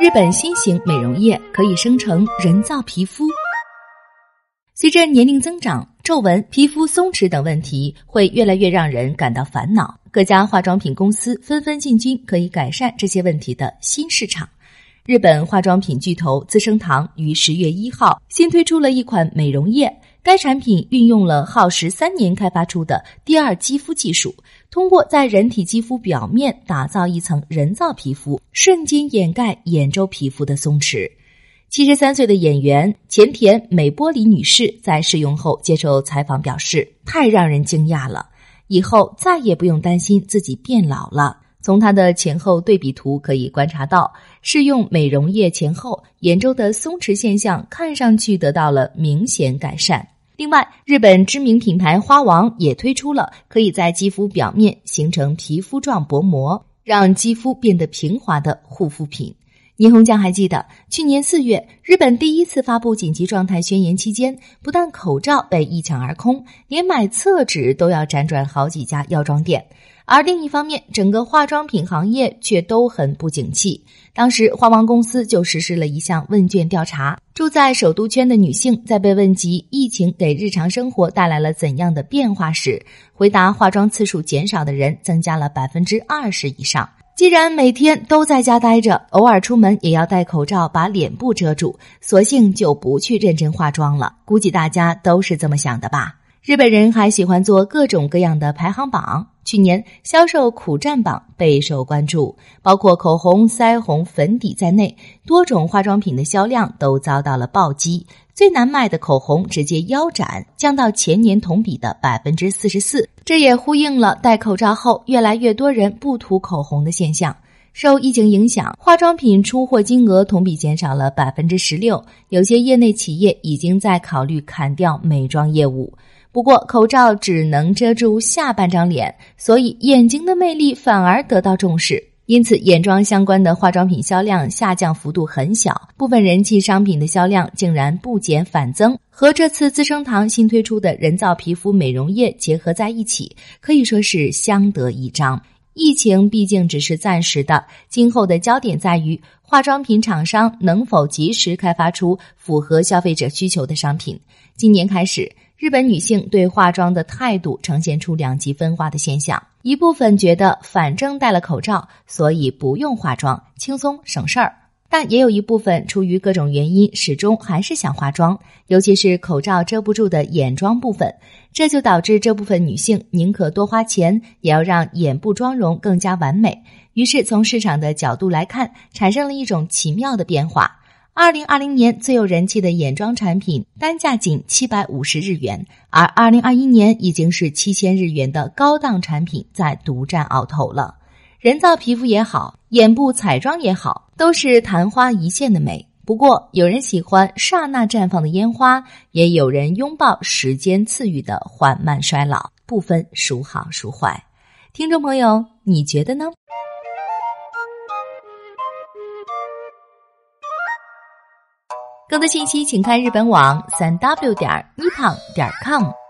日本新型美容液可以生成人造皮肤。随着年龄增长，皱纹、皮肤松弛等问题会越来越让人感到烦恼。各家化妆品公司纷纷进军可以改善这些问题的新市场。日本化妆品巨头资生堂于十月一号新推出了一款美容液。该产品运用了耗时三年开发出的第二肌肤技术，通过在人体肌肤表面打造一层人造皮肤，瞬间掩盖眼周皮肤的松弛。七十三岁的演员前田美波里女士在试用后接受采访表示：“太让人惊讶了，以后再也不用担心自己变老了。”从她的前后对比图可以观察到，试用美容液前后眼周的松弛现象看上去得到了明显改善。另外，日本知名品牌花王也推出了可以在肌肤表面形成皮肤状薄膜，让肌肤变得平滑的护肤品。倪虹江还记得，去年四月，日本第一次发布紧急状态宣言期间，不但口罩被一抢而空，连买厕纸都要辗转好几家药妆店。而另一方面，整个化妆品行业却都很不景气。当时，花王公司就实施了一项问卷调查：住在首都圈的女性在被问及疫情给日常生活带来了怎样的变化时，回答化妆次数减少的人增加了百分之二十以上。既然每天都在家待着，偶尔出门也要戴口罩把脸部遮住，索性就不去认真化妆了。估计大家都是这么想的吧。日本人还喜欢做各种各样的排行榜。去年销售苦战榜备受关注，包括口红、腮红、粉底在内，多种化妆品的销量都遭到了暴击。最难卖的口红直接腰斩，降到前年同比的百分之四十四。这也呼应了戴口罩后越来越多人不涂口红的现象。受疫情影响，化妆品出货金额同比减少了百分之十六，有些业内企业已经在考虑砍掉美妆业务。不过，口罩只能遮住下半张脸，所以眼睛的魅力反而得到重视。因此，眼妆相关的化妆品销量下降幅度很小，部分人气商品的销量竟然不减反增。和这次资生堂新推出的人造皮肤美容液结合在一起，可以说是相得益彰。疫情毕竟只是暂时的，今后的焦点在于化妆品厂商能否及时开发出符合消费者需求的商品。今年开始。日本女性对化妆的态度呈现出两极分化的现象，一部分觉得反正戴了口罩，所以不用化妆，轻松省事儿；但也有一部分出于各种原因，始终还是想化妆，尤其是口罩遮不住的眼妆部分，这就导致这部分女性宁可多花钱，也要让眼部妆容更加完美。于是，从市场的角度来看，产生了一种奇妙的变化。二零二零年最有人气的眼妆产品单价仅七百五十日元，而二零二一年已经是七千日元的高档产品在独占鳌头了。人造皮肤也好，眼部彩妆也好，都是昙花一现的美。不过，有人喜欢刹那绽放的烟花，也有人拥抱时间赐予的缓慢衰老，不分孰好孰坏。听众朋友，你觉得呢？更多信息，请看日本网三 w 点儿 nippon 点 com。